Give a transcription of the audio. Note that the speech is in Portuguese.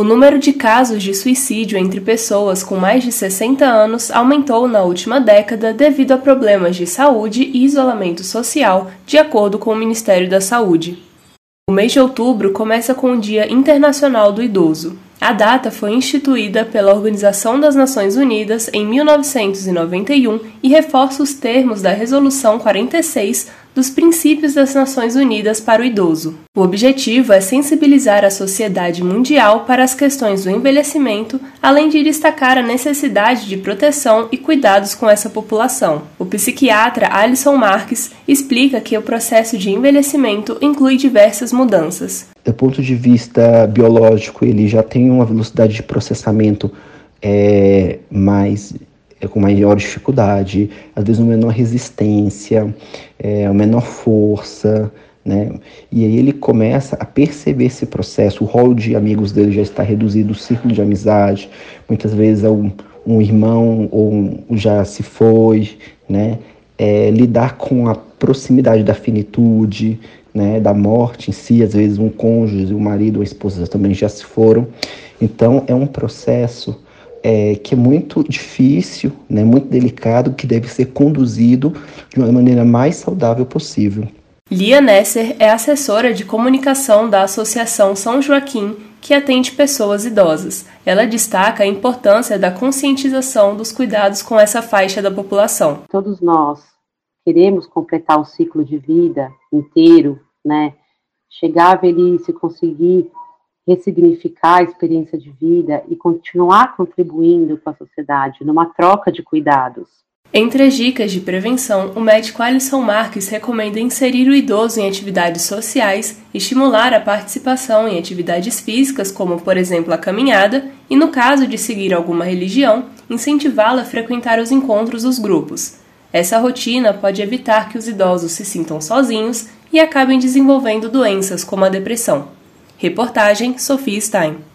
O número de casos de suicídio entre pessoas com mais de 60 anos aumentou na última década devido a problemas de saúde e isolamento social, de acordo com o Ministério da Saúde. O mês de outubro começa com o Dia Internacional do Idoso. A data foi instituída pela Organização das Nações Unidas em 1991 e reforça os termos da Resolução 46 dos princípios das Nações Unidas para o idoso. O objetivo é sensibilizar a sociedade mundial para as questões do envelhecimento, além de destacar a necessidade de proteção e cuidados com essa população. O psiquiatra Alison Marques explica que o processo de envelhecimento inclui diversas mudanças. Do ponto de vista biológico, ele já tem uma velocidade de processamento é, mais é, com maior dificuldade, às vezes uma menor resistência, é, uma menor força, né? E aí ele começa a perceber esse processo, o rol de amigos dele já está reduzido, o círculo de amizade, muitas vezes é um, um irmão ou um, já se foi, né? É, lidar com a proximidade da finitude, né, da morte em si, às vezes um cônjuge, um marido a esposa também já se foram. Então é um processo é, que é muito difícil, né, muito delicado, que deve ser conduzido de uma maneira mais saudável possível. Lia Nesser é assessora de comunicação da Associação São Joaquim, que atende pessoas idosas. Ela destaca a importância da conscientização dos cuidados com essa faixa da população. Todos nós queremos completar o ciclo de vida inteiro, né? Chegar a velhice, conseguir ressignificar a experiência de vida e continuar contribuindo com a sociedade numa troca de cuidados. Entre as dicas de prevenção, o médico Alisson Marques recomenda inserir o idoso em atividades sociais, estimular a participação em atividades físicas, como por exemplo a caminhada, e no caso de seguir alguma religião, incentivá-lo a frequentar os encontros dos grupos. Essa rotina pode evitar que os idosos se sintam sozinhos e acabem desenvolvendo doenças como a depressão. Reportagem Sophie Stein.